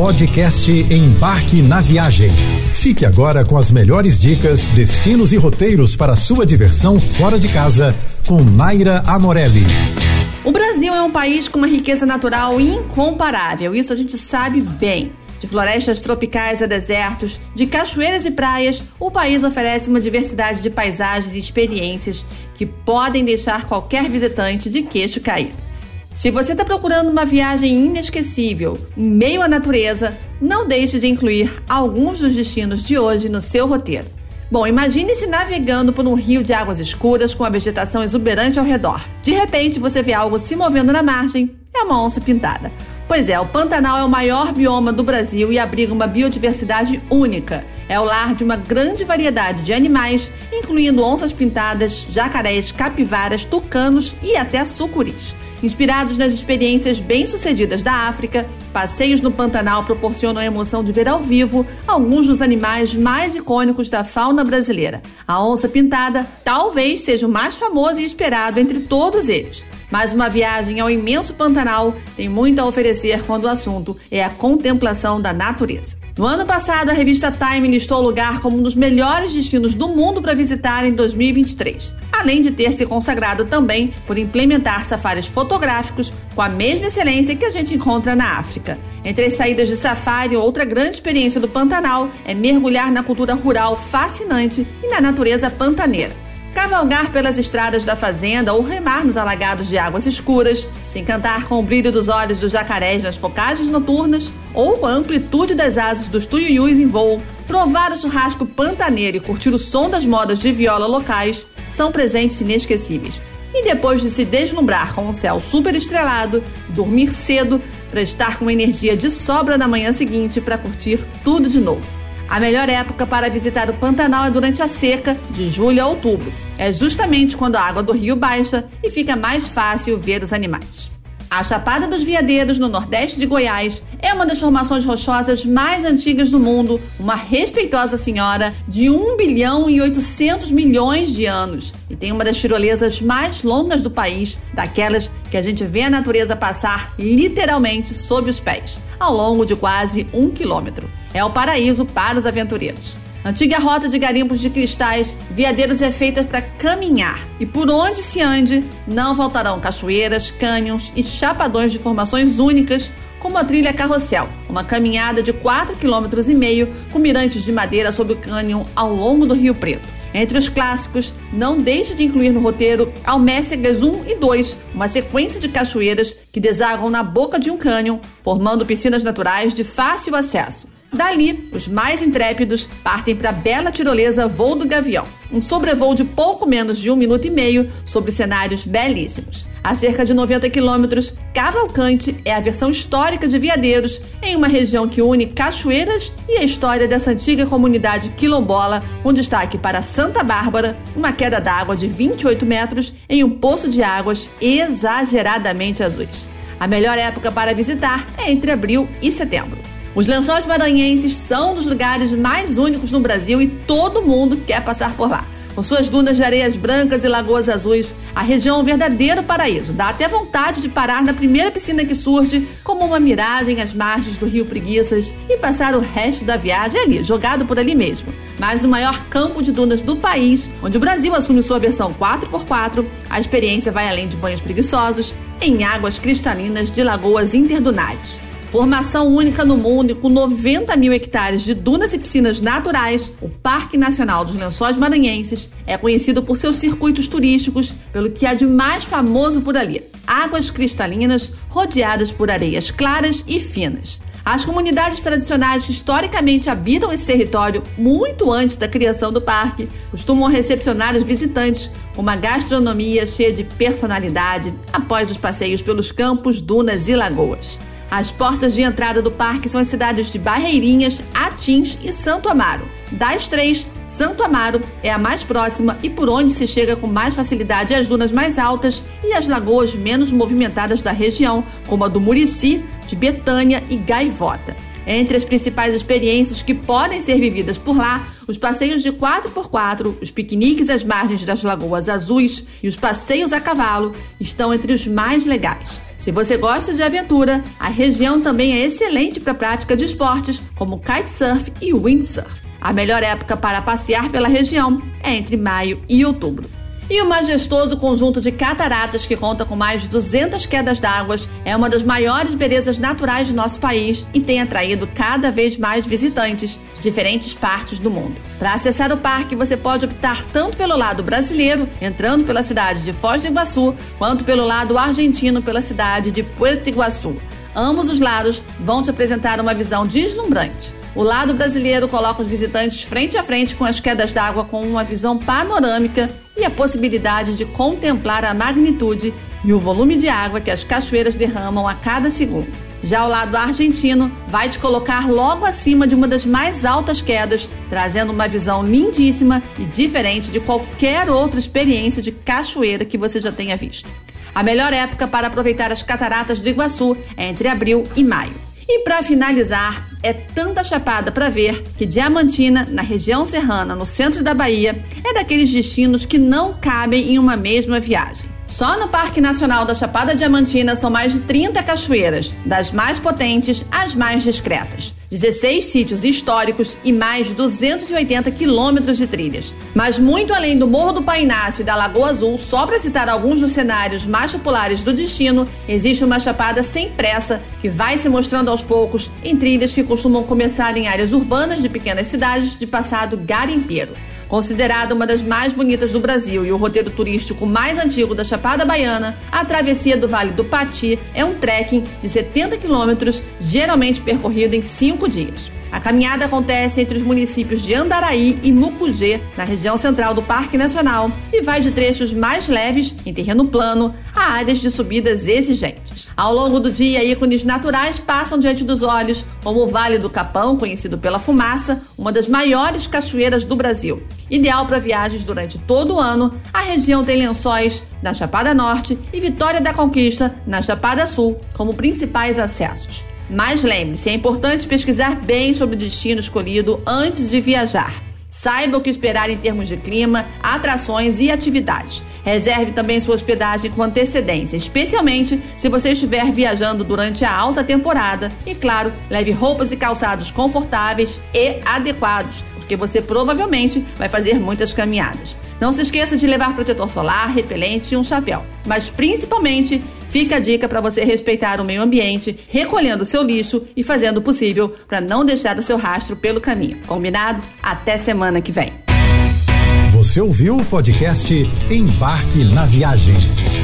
Podcast Embarque na Viagem. Fique agora com as melhores dicas, destinos e roteiros para sua diversão fora de casa com Naira Amorelli. O Brasil é um país com uma riqueza natural incomparável, isso a gente sabe bem. De florestas tropicais a desertos, de cachoeiras e praias, o país oferece uma diversidade de paisagens e experiências que podem deixar qualquer visitante de queixo cair. Se você está procurando uma viagem inesquecível em meio à natureza, não deixe de incluir alguns dos destinos de hoje no seu roteiro. Bom, imagine-se navegando por um rio de águas escuras com a vegetação exuberante ao redor. De repente, você vê algo se movendo na margem. É uma onça pintada. Pois é, o Pantanal é o maior bioma do Brasil e abriga uma biodiversidade única. É o lar de uma grande variedade de animais, incluindo onças pintadas, jacarés, capivaras, tucanos e até sucuris. Inspirados nas experiências bem-sucedidas da África, passeios no Pantanal proporcionam a emoção de ver ao vivo alguns dos animais mais icônicos da fauna brasileira. A onça pintada talvez seja o mais famoso e esperado entre todos eles. Mas uma viagem ao imenso Pantanal tem muito a oferecer quando o assunto é a contemplação da natureza. No ano passado, a revista Time listou o lugar como um dos melhores destinos do mundo para visitar em 2023, além de ter se consagrado também por implementar safaris fotográficos com a mesma excelência que a gente encontra na África. Entre as saídas de safari, outra grande experiência do Pantanal é mergulhar na cultura rural fascinante e na natureza pantaneira cavalgar pelas estradas da fazenda ou remar nos alagados de águas escuras, se encantar com o brilho dos olhos dos jacarés nas focagens noturnas ou com a amplitude das asas dos tuiuius em voo, provar o churrasco pantaneiro e curtir o som das modas de viola locais são presentes inesquecíveis. E depois de se deslumbrar com o céu super estrelado, dormir cedo para estar com energia de sobra na manhã seguinte para curtir tudo de novo. A melhor época para visitar o Pantanal é durante a seca, de julho a outubro. É justamente quando a água do rio baixa e fica mais fácil ver os animais. A Chapada dos Veadeiros, no nordeste de Goiás, é uma das formações rochosas mais antigas do mundo, uma respeitosa senhora de 1 bilhão e 800 milhões de anos. E tem uma das tirolesas mais longas do país, daquelas que a gente vê a natureza passar literalmente sob os pés, ao longo de quase um quilômetro. É o paraíso para os aventureiros. Antiga rota de garimpos de cristais, Veadeiros é feita para caminhar. E por onde se ande, não faltarão cachoeiras, cânions e chapadões de formações únicas, como a trilha Carrossel, uma caminhada de 4,5 km com mirantes de madeira sobre o cânion ao longo do Rio Preto. Entre os clássicos, não deixe de incluir no roteiro Almécegas 1 e 2, uma sequência de cachoeiras que desagam na boca de um cânion, formando piscinas naturais de fácil acesso. Dali, os mais intrépidos partem para a bela tirolesa Voo do Gavião, um sobrevoo de pouco menos de um minuto e meio sobre cenários belíssimos. A cerca de 90 quilômetros, Cavalcante é a versão histórica de Veadeiros, em uma região que une cachoeiras e a história dessa antiga comunidade quilombola, com destaque para Santa Bárbara, uma queda d'água de 28 metros em um poço de águas exageradamente azuis. A melhor época para visitar é entre abril e setembro. Os lençóis maranhenses são dos lugares mais únicos no Brasil e todo mundo quer passar por lá. Com suas dunas de areias brancas e lagoas azuis, a região é um verdadeiro paraíso. Dá até vontade de parar na primeira piscina que surge, como uma miragem às margens do rio Preguiças, e passar o resto da viagem ali, jogado por ali mesmo. Mas no maior campo de dunas do país, onde o Brasil assume sua versão 4x4, a experiência vai além de banhos preguiçosos, em águas cristalinas de lagoas interdunares. Formação única no mundo e com 90 mil hectares de dunas e piscinas naturais, o Parque Nacional dos Lençóis Maranhenses é conhecido por seus circuitos turísticos, pelo que há de mais famoso por ali: águas cristalinas rodeadas por areias claras e finas. As comunidades tradicionais que historicamente habitam esse território muito antes da criação do parque costumam recepcionar os visitantes com uma gastronomia cheia de personalidade após os passeios pelos campos, dunas e lagoas. As portas de entrada do parque são as cidades de Barreirinhas, Atins e Santo Amaro. Das três, Santo Amaro é a mais próxima e por onde se chega com mais facilidade às dunas mais altas e às lagoas menos movimentadas da região, como a do Murici, de Betânia e Gaivota. Entre as principais experiências que podem ser vividas por lá, os passeios de 4x4, os piqueniques às margens das lagoas azuis e os passeios a cavalo estão entre os mais legais. Se você gosta de aventura, a região também é excelente para a prática de esportes como kitesurf e windsurf. A melhor época para passear pela região é entre maio e outubro. E o majestoso conjunto de cataratas, que conta com mais de 200 quedas d'água, é uma das maiores belezas naturais de nosso país e tem atraído cada vez mais visitantes de diferentes partes do mundo. Para acessar o parque, você pode optar tanto pelo lado brasileiro, entrando pela cidade de Foz do Iguaçu, quanto pelo lado argentino, pela cidade de Puerto Iguaçu. Ambos os lados vão te apresentar uma visão deslumbrante. O lado brasileiro coloca os visitantes frente a frente com as quedas d'água com uma visão panorâmica e a possibilidade de contemplar a magnitude e o volume de água que as cachoeiras derramam a cada segundo. Já o lado argentino vai te colocar logo acima de uma das mais altas quedas, trazendo uma visão lindíssima e diferente de qualquer outra experiência de cachoeira que você já tenha visto. A melhor época para aproveitar as cataratas do Iguaçu é entre abril e maio. E para finalizar, é tanta chapada para ver que Diamantina, na região serrana, no centro da Bahia, é daqueles destinos que não cabem em uma mesma viagem. Só no Parque Nacional da Chapada Diamantina são mais de 30 cachoeiras, das mais potentes às mais discretas. 16 sítios históricos e mais de 280 quilômetros de trilhas. Mas muito além do Morro do Painácio e da Lagoa Azul, só para citar alguns dos cenários mais populares do destino, existe uma chapada sem pressa que vai se mostrando aos poucos em trilhas que costumam começar em áreas urbanas de pequenas cidades de passado garimpeiro. Considerada uma das mais bonitas do Brasil e o roteiro turístico mais antigo da Chapada Baiana, a travessia do Vale do Pati é um trekking de 70 quilômetros, geralmente percorrido em cinco dias. A caminhada acontece entre os municípios de Andaraí e Mucugê, na região central do Parque Nacional, e vai de trechos mais leves, em terreno plano, a áreas de subidas exigentes. Ao longo do dia, ícones naturais passam diante dos olhos, como o Vale do Capão, conhecido pela fumaça, uma das maiores cachoeiras do Brasil. Ideal para viagens durante todo o ano, a região tem lençóis na Chapada Norte e Vitória da Conquista, na Chapada Sul, como principais acessos. Mas lembre-se, é importante pesquisar bem sobre o destino escolhido antes de viajar. Saiba o que esperar em termos de clima, atrações e atividades. Reserve também sua hospedagem com antecedência, especialmente se você estiver viajando durante a alta temporada. E claro, leve roupas e calçados confortáveis e adequados, porque você provavelmente vai fazer muitas caminhadas. Não se esqueça de levar protetor solar, repelente e um chapéu. Mas principalmente, fica a dica para você respeitar o meio ambiente, recolhendo seu lixo e fazendo o possível para não deixar o seu rastro pelo caminho. Combinado? Até semana que vem. Você ouviu o podcast Embarque na Viagem.